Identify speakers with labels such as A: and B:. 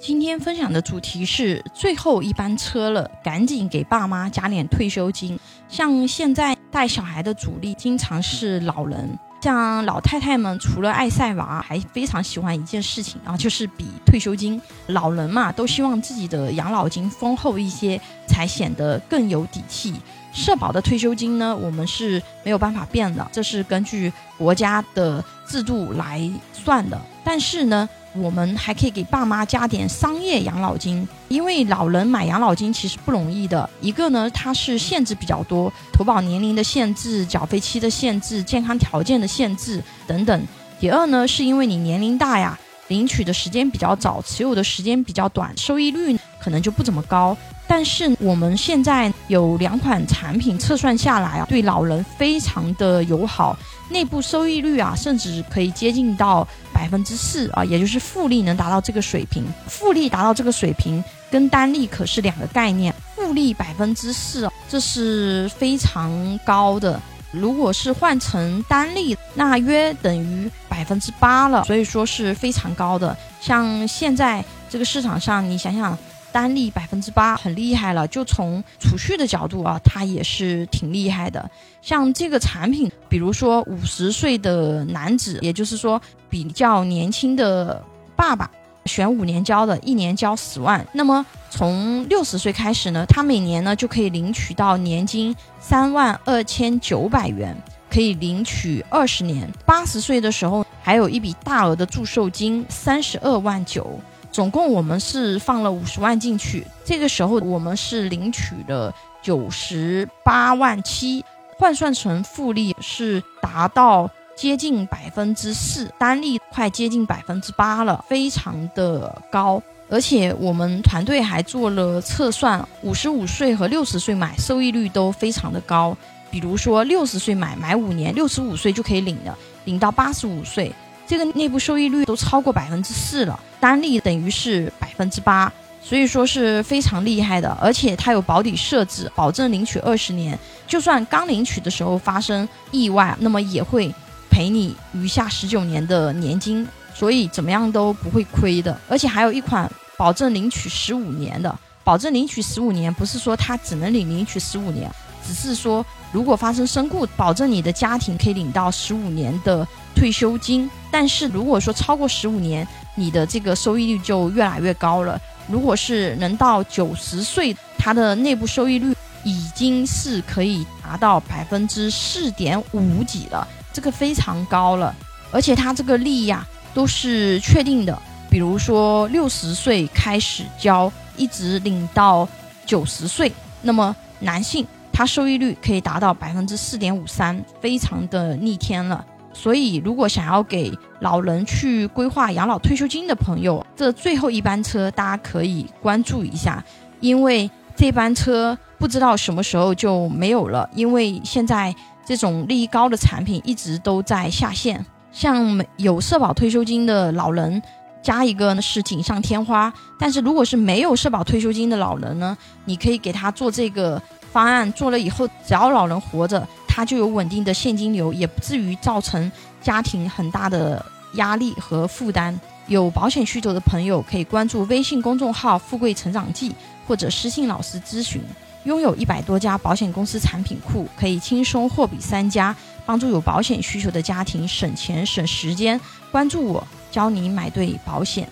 A: 今天分享的主题是最后一班车了，赶紧给爸妈加点退休金。像现在带小孩的主力经常是老人，像老太太们除了爱晒娃，还非常喜欢一件事情啊，就是比退休金。老人嘛，都希望自己的养老金丰厚一些，才显得更有底气。社保的退休金呢，我们是没有办法变的，这是根据国家的制度来算的。但是呢，我们还可以给爸妈加点商业养老金，因为老人买养老金其实不容易的。一个呢，它是限制比较多，投保年龄的限制、缴费期的限制、健康条件的限制等等。第二呢，是因为你年龄大呀，领取的时间比较早，持有的时间比较短，收益率可能就不怎么高。但是我们现在有两款产品测算下来啊，对老人非常的友好，内部收益率啊，甚至可以接近到百分之四啊，也就是复利能达到这个水平。复利达到这个水平跟单利可是两个概念，复利百分之四，这是非常高的。如果是换成单利，那约等于百分之八了，所以说是非常高的。像现在这个市场上，你想想。单利百分之八很厉害了，就从储蓄的角度啊，它也是挺厉害的。像这个产品，比如说五十岁的男子，也就是说比较年轻的爸爸，选五年交的，一年交十万。那么从六十岁开始呢，他每年呢就可以领取到年金三万二千九百元，可以领取二十年。八十岁的时候，还有一笔大额的祝寿金三十二万九。总共我们是放了五十万进去，这个时候我们是领取了九十八万七，换算成复利是达到接近百分之四，单利快接近百分之八了，非常的高。而且我们团队还做了测算，五十五岁和六十岁买收益率都非常的高。比如说六十岁买买五年，六十五岁就可以领了，领到八十五岁。这个内部收益率都超过百分之四了，单利等于是百分之八，所以说是非常厉害的。而且它有保底设置，保证领取二十年，就算刚领取的时候发生意外，那么也会赔你余下十九年的年金，所以怎么样都不会亏的。而且还有一款保证领取十五年的，保证领取十五年，不是说它只能领领取十五年，只是说如果发生身故，保证你的家庭可以领到十五年的。退休金，但是如果说超过十五年，你的这个收益率就越来越高了。如果是能到九十岁，它的内部收益率已经是可以达到百分之四点五几了，这个非常高了。而且它这个利益啊都是确定的，比如说六十岁开始交，一直领到九十岁，那么男性他收益率可以达到百分之四点五三，非常的逆天了。所以，如果想要给老人去规划养老退休金的朋友，这最后一班车大家可以关注一下，因为这班车不知道什么时候就没有了。因为现在这种利益高的产品一直都在下线，像有社保退休金的老人加一个呢是锦上添花，但是如果是没有社保退休金的老人呢，你可以给他做这个方案，做了以后，只要老人活着。它就有稳定的现金流，也不至于造成家庭很大的压力和负担。有保险需求的朋友可以关注微信公众号“富贵成长记”或者私信老师咨询。拥有一百多家保险公司产品库，可以轻松货比三家，帮助有保险需求的家庭省钱省时间。关注我，教你买对保险。